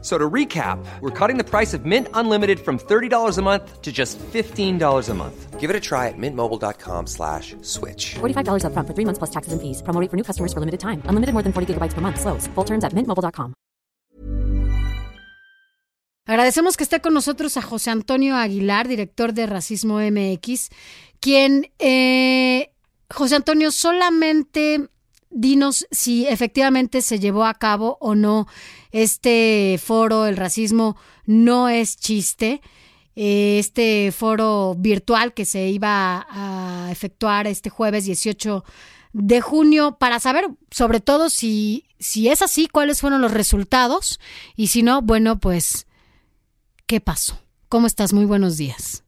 So to recap, we're cutting the price of Mint Unlimited from $30 a month to just $15 a month. Give it a try at mintmobile.com slash switch. $45 up front for three months plus taxes and fees. Promo rate for new customers for limited time. Unlimited more than 40 gigabytes per month. Slows. Full terms at mintmobile.com. Agradecemos que esté con nosotros a José Antonio Aguilar, director de Racismo MX, quien, eh, José Antonio, solamente dinos si efectivamente se llevó a cabo o no este foro, el racismo no es chiste, eh, este foro virtual que se iba a efectuar este jueves 18 de junio para saber sobre todo si, si es así, cuáles fueron los resultados y si no, bueno, pues, ¿qué pasó? ¿Cómo estás? Muy buenos días.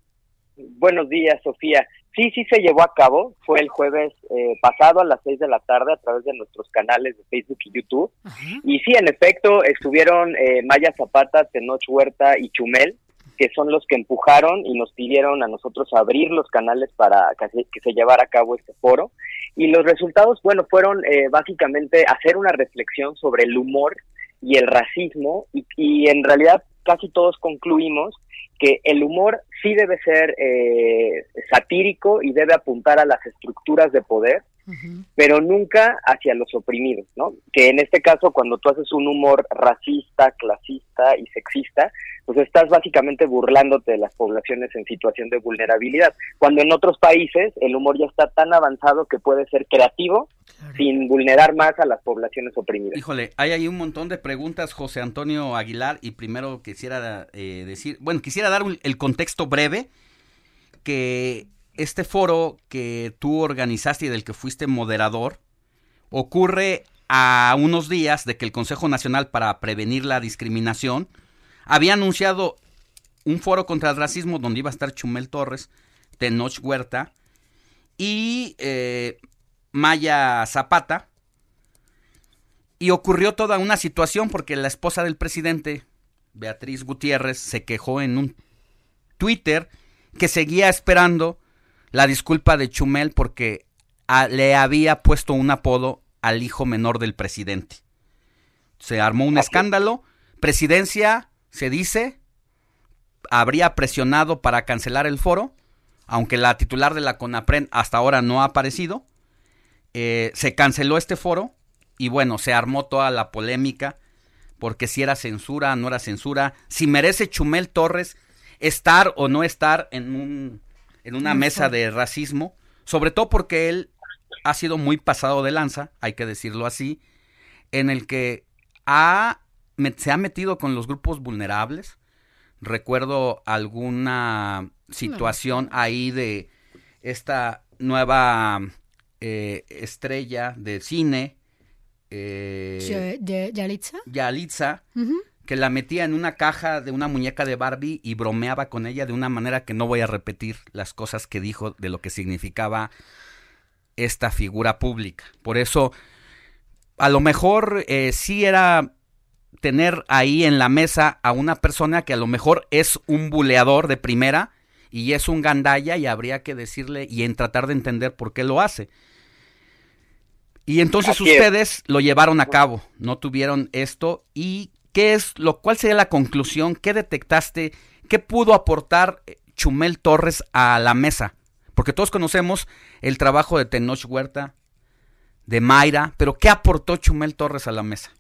Buenos días, Sofía. Sí, sí se llevó a cabo. Fue el jueves eh, pasado a las seis de la tarde a través de nuestros canales de Facebook y YouTube. Y sí, en efecto, estuvieron eh, Maya Zapata, Tenoch Huerta y Chumel, que son los que empujaron y nos pidieron a nosotros abrir los canales para que se, que se llevara a cabo este foro. Y los resultados, bueno, fueron eh, básicamente hacer una reflexión sobre el humor y el racismo y, y en realidad casi todos concluimos que el humor sí debe ser eh, satírico y debe apuntar a las estructuras de poder, pero nunca hacia los oprimidos, ¿no? Que en este caso, cuando tú haces un humor racista, clasista y sexista, pues estás básicamente burlándote de las poblaciones en situación de vulnerabilidad, cuando en otros países el humor ya está tan avanzado que puede ser creativo sin vulnerar más a las poblaciones oprimidas. Híjole, hay ahí un montón de preguntas, José Antonio Aguilar, y primero quisiera eh, decir, bueno, quisiera dar un, el contexto breve, que este foro que tú organizaste y del que fuiste moderador, ocurre a unos días de que el Consejo Nacional para Prevenir la Discriminación había anunciado un foro contra el racismo donde iba a estar Chumel Torres, Tenoch Huerta y eh, Maya Zapata. Y ocurrió toda una situación porque la esposa del presidente, Beatriz Gutiérrez, se quejó en un Twitter que seguía esperando la disculpa de Chumel porque a, le había puesto un apodo al hijo menor del presidente. Se armó un escándalo. Presidencia, se dice, habría presionado para cancelar el foro, aunque la titular de la CONAPREN hasta ahora no ha aparecido. Eh, se canceló este foro y bueno, se armó toda la polémica porque si era censura, no era censura, si merece Chumel Torres estar o no estar en, un, en una mesa de racismo, sobre todo porque él ha sido muy pasado de lanza, hay que decirlo así, en el que ha, se ha metido con los grupos vulnerables. Recuerdo alguna situación ahí de esta nueva eh, estrella de cine. Eh, ¿Yalitza? Yalitza, que la metía en una caja de una muñeca de Barbie y bromeaba con ella de una manera que no voy a repetir las cosas que dijo de lo que significaba esta figura pública. Por eso, a lo mejor eh, sí era tener ahí en la mesa a una persona que a lo mejor es un buleador de primera y es un gandalla y habría que decirle y en tratar de entender por qué lo hace. Y entonces Así es. ustedes lo llevaron a cabo, no tuvieron esto y qué es lo cuál sería la conclusión, qué detectaste, qué pudo aportar eh, Chumel Torres a la mesa, porque todos conocemos el trabajo de Tenoch Huerta, de Mayra, pero qué aportó Chumel Torres a la mesa.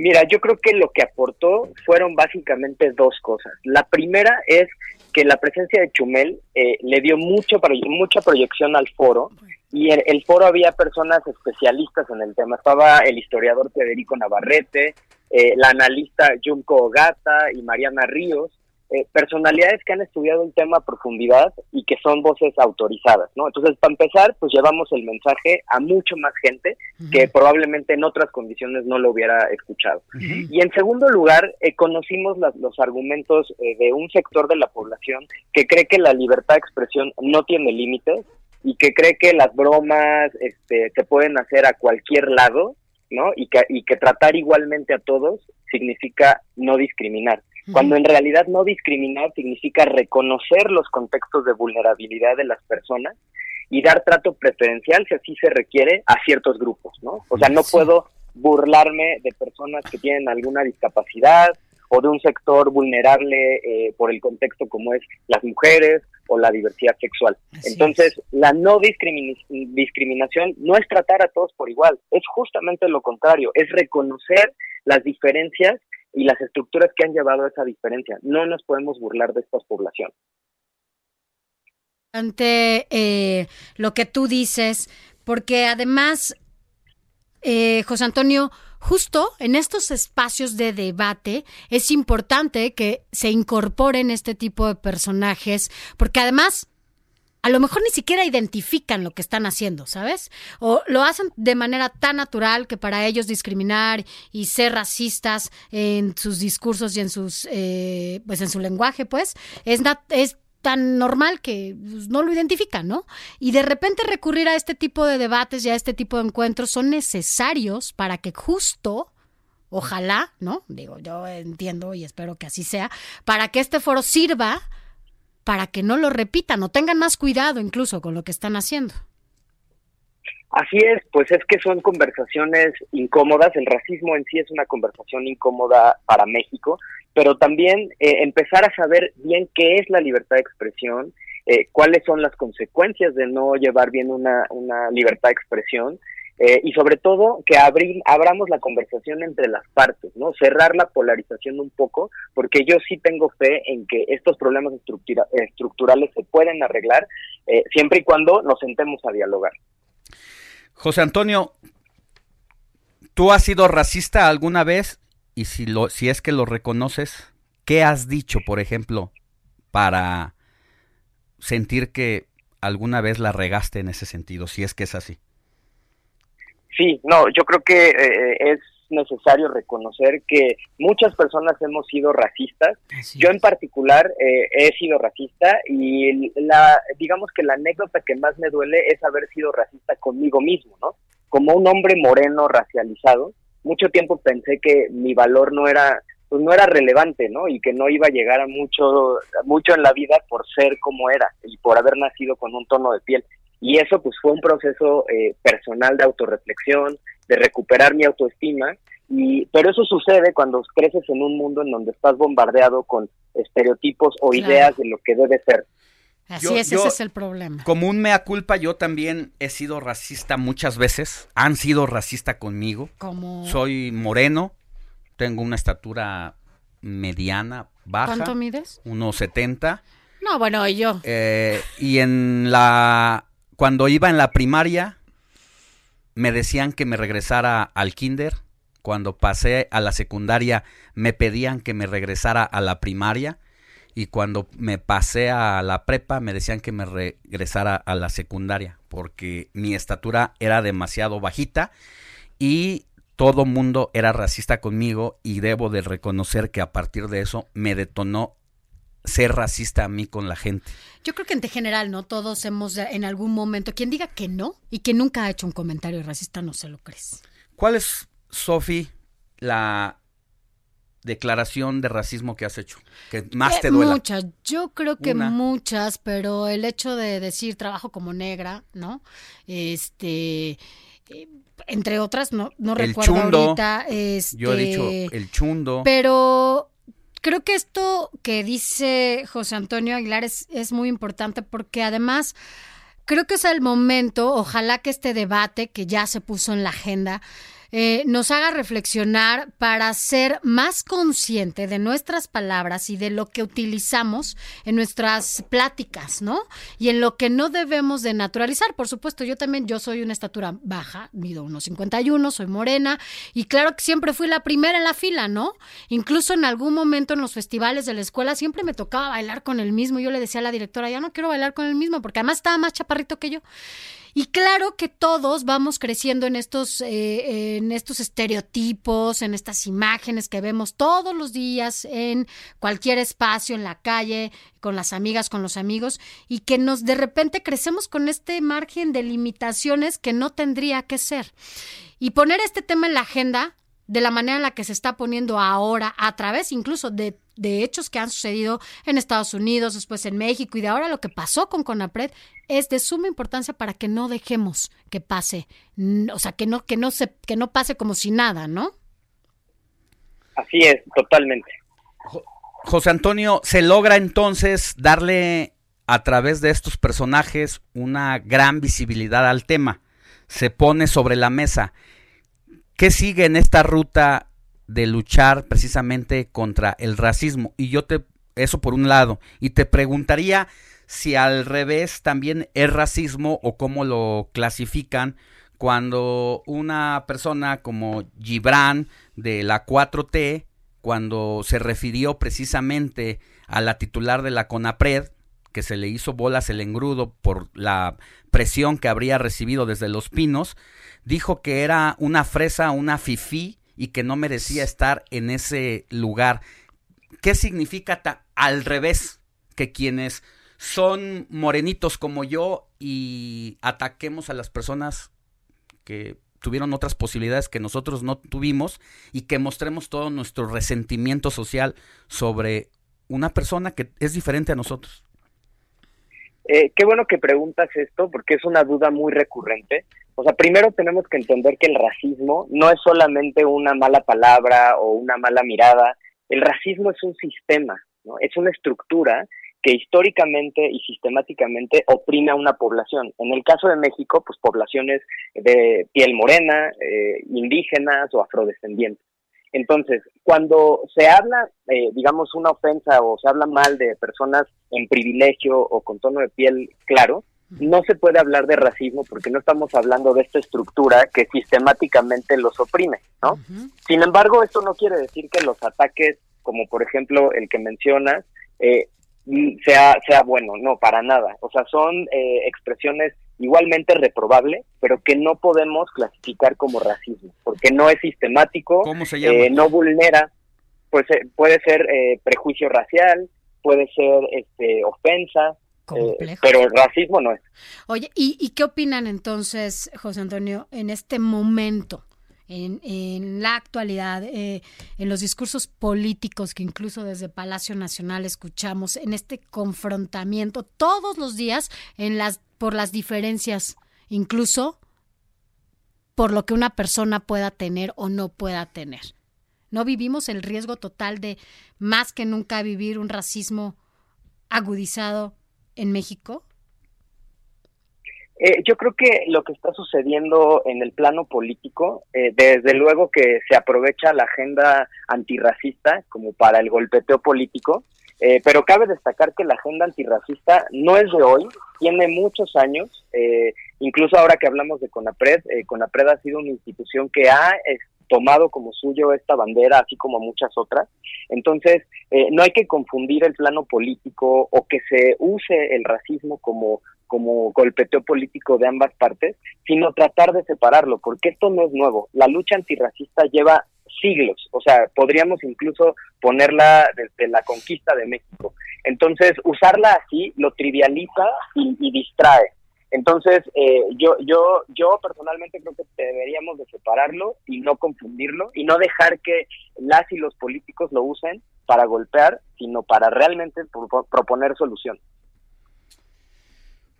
Mira, yo creo que lo que aportó fueron básicamente dos cosas. La primera es que la presencia de Chumel eh, le dio mucho mucha proyección al foro y en el foro había personas especialistas en el tema. Estaba el historiador Federico Navarrete, eh, la analista Junko Ogata y Mariana Ríos, eh, personalidades que han estudiado el tema a profundidad y que son voces autorizadas, ¿no? Entonces, para empezar, pues llevamos el mensaje a mucho más gente que probablemente en otras condiciones no lo hubiera escuchado. Y en segundo lugar, eh, conocimos las- los argumentos eh, de un sector de la población que cree que la libertad de expresión no tiene límites y que cree que las bromas este, se pueden hacer a cualquier lado ¿no? Y que, y que tratar igualmente a todos significa no discriminar. Cuando en realidad no discriminar significa reconocer los contextos de vulnerabilidad de las personas y dar trato preferencial, si así se requiere, a ciertos grupos, ¿no? O sea, no puedo burlarme de personas que tienen alguna discapacidad o de un sector vulnerable eh, por el contexto como es las mujeres o la diversidad sexual. Entonces, la no discriminación no es tratar a todos por igual, es justamente lo contrario, es reconocer las diferencias y las estructuras que han llevado a esa diferencia. No nos podemos burlar de estas poblaciones. Ante eh, lo que tú dices, porque además, eh, José Antonio, justo en estos espacios de debate es importante que se incorporen este tipo de personajes, porque además a lo mejor ni siquiera identifican lo que están haciendo, ¿sabes? O lo hacen de manera tan natural que para ellos discriminar y ser racistas en sus discursos y en sus, eh, pues en su lenguaje, pues, es, es tan normal que pues, no lo identifican, ¿no? Y de repente recurrir a este tipo de debates y a este tipo de encuentros son necesarios para que justo, ojalá, ¿no? Digo, yo entiendo y espero que así sea, para que este foro sirva para que no lo repitan o tengan más cuidado incluso con lo que están haciendo. Así es, pues es que son conversaciones incómodas, el racismo en sí es una conversación incómoda para México, pero también eh, empezar a saber bien qué es la libertad de expresión, eh, cuáles son las consecuencias de no llevar bien una, una libertad de expresión eh, y sobre todo que abramos la conversación entre las partes, ¿no? Cerrar la polarización un poco, porque yo sí tengo fe en que estos problemas estructurales se pueden arreglar eh, siempre y cuando nos sentemos a dialogar. José Antonio, ¿tú has sido racista alguna vez? Y si, lo, si es que lo reconoces, ¿qué has dicho, por ejemplo, para sentir que alguna vez la regaste en ese sentido, si es que es así? Sí, no, yo creo que eh, es necesario reconocer que muchas personas hemos sido racistas. Yo en particular eh, he sido racista y la, digamos que la anécdota que más me duele es haber sido racista conmigo mismo, ¿no? Como un hombre moreno racializado, mucho tiempo pensé que mi valor no era pues no era relevante, ¿no? Y que no iba a llegar a mucho mucho en la vida por ser como era y por haber nacido con un tono de piel. Y eso pues fue un proceso eh, personal de autorreflexión, de recuperar mi autoestima, y, pero eso sucede cuando creces en un mundo en donde estás bombardeado con estereotipos o ideas de lo que debe ser. Así es, ese es el problema. Como un mea culpa, yo también he sido racista muchas veces. Han sido racista conmigo. Como... Soy moreno, tengo una estatura mediana, baja. ¿Cuánto mides? 1,70. No, bueno, y yo. Eh, y en la cuando iba en la primaria, me decían que me regresara al kinder. Cuando pasé a la secundaria, me pedían que me regresara a la primaria. Y cuando me pasé a la prepa, me decían que me regresara a la secundaria. Porque mi estatura era demasiado bajita. Y todo mundo era racista conmigo. Y debo de reconocer que a partir de eso me detonó ser racista a mí con la gente. Yo creo que en general, ¿no? Todos hemos en algún momento, quien diga que no y que nunca ha hecho un comentario racista, no se lo crees. ¿Cuál es, Sofi, la declaración de racismo que has hecho? Que más eh, te duele. Muchas, yo creo que muchas, pero el hecho de decir trabajo como negra, ¿no? Este eh, entre otras, no, no recuerdo ahorita. yo he dicho este, el chundo. Pero creo que esto que dice José Antonio Aguilar es, muy importante porque además creo que es el momento, ojalá que este debate que ya se puso en la agenda, eh, nos haga reflexionar para ser más consciente de nuestras palabras y de lo que utilizamos en nuestras pláticas, ¿no? Y en lo que no debemos de naturalizar. Por supuesto, yo también, yo soy una estatura baja, mido unos 51, soy morena y claro que siempre fui la primera en la fila, ¿no? Incluso en algún momento en los festivales de la escuela siempre me tocaba bailar con el mismo. Yo le decía a la directora, ya no quiero bailar con el mismo porque además estaba más chaparrito que yo. Y claro que todos vamos creciendo en estos, eh, en estos estereotipos, en estas imágenes que vemos todos los días en cualquier espacio, en la calle, con las amigas, con los amigos, y que nos de repente crecemos con este margen de limitaciones que no tendría que ser. Y poner este tema en la agenda de la manera en la que se está poniendo ahora, a través incluso de, hechos que han sucedido en Estados Unidos, después en México y de ahora lo que pasó con Conapred, es de suma importancia para que no dejemos que pase, o sea, que no, que no se, que no pase como si nada, ¿no? Así es, totalmente. José Antonio, ¿se logra entonces darle a través de estos personajes una gran visibilidad al tema? Se pone sobre la mesa. ¿Qué sigue en esta ruta de luchar precisamente contra el racismo? Y yo te, eso por un lado, y te preguntaría si al revés también es racismo o cómo lo clasifican cuando una persona como Gibran de la 4T, cuando se refirió precisamente a la titular de la CONAPRED, que se le hizo bolas el engrudo por la presión que habría recibido desde Los Pinos, dijo que era una fresa, una fifí y que no merecía estar en ese lugar. ¿Qué significa al revés que quienes son morenitos como yo y ataquemos a las personas que tuvieron otras posibilidades que nosotros no tuvimos y que mostremos todo nuestro resentimiento social sobre una persona que es diferente a nosotros? Eh, qué bueno que preguntas esto porque es una duda muy recurrente. O sea, primero tenemos que entender que el racismo no es solamente una mala palabra o una mala mirada. El racismo es un sistema, ¿no? es una estructura que históricamente y sistemáticamente oprime a una población. En el caso de México, pues poblaciones de piel morena, eh, indígenas o afrodescendientes. Entonces, cuando se habla, eh, digamos, una ofensa o se habla mal de personas en privilegio o con tono de piel claro, no se puede hablar de racismo porque no estamos hablando de esta estructura que sistemáticamente los oprime, ¿no? Sin embargo, esto no quiere decir que los ataques, como por ejemplo el que mencionas, eh, sea, sea bueno, no, para nada. O sea, son eh, expresiones igualmente reprobables, pero que no podemos clasificar como racismo, porque no es sistemático, eh, no vulnera, pues eh, puede ser prejuicio racial, puede ser este, ofensa, pero racismo no es. Oye, ¿y, ¿y qué opinan entonces, José Antonio, en este momento? en, la actualidad, eh, en los discursos políticos que incluso desde Palacio Nacional escuchamos, en este confrontamiento todos los días en las, por las diferencias, incluso por lo que una persona pueda tener o no pueda tener. ¿No vivimos el riesgo total de más que nunca vivir un racismo agudizado en México? Eh, yo creo que lo que está sucediendo en el plano político, eh, desde luego que se aprovecha la agenda antirracista como para el golpeteo político, eh, pero cabe destacar que la agenda antirracista no es de hoy, tiene muchos años, incluso ahora que hablamos de CONAPRED, CONAPRED ha sido una institución que ha tomado como suyo esta bandera, así como muchas otras. Entonces, no hay que confundir el plano político o que se use el racismo como como golpeteo político de ambas partes, sino tratar de separarlo, porque esto no es nuevo. La lucha antirracista lleva siglos, o sea, podríamos incluso ponerla desde la conquista de México. Entonces, usarla así lo trivializa y, distrae. Entonces, eh, yo, yo, yo personalmente creo que deberíamos de separarlo y no confundirlo y no dejar que las y los políticos lo usen para golpear, sino para realmente proponer soluciones.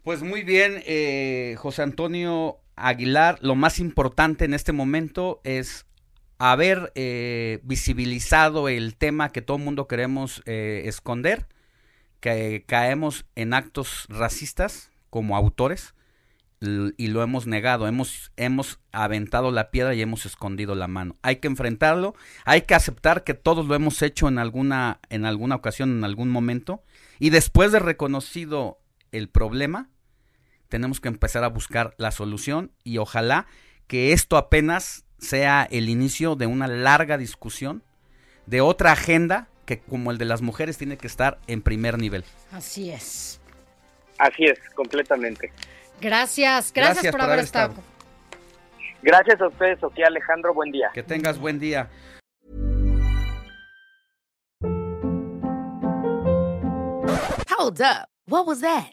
Pues muy bien, eh, José Antonio Aguilar, lo más importante en este momento es haber eh, visibilizado el tema que todo el mundo queremos eh, esconder, que caemos en actos racistas como autores y lo hemos negado, hemos, hemos aventado la piedra y hemos escondido la mano. Hay que enfrentarlo, hay que aceptar que todos lo hemos hecho en alguna, en alguna ocasión, en algún momento, y después de reconocido el problema, tenemos que empezar a buscar la solución y ojalá que esto apenas sea el inicio de una larga discusión, de otra agenda que como el de las mujeres tiene que estar en primer nivel. Así es. Así es, completamente. Gracias, gracias, por, haber estado. Gracias a ustedes, Sofía Alejandro, buen día. Que tengas buen día. Hold up. What was that?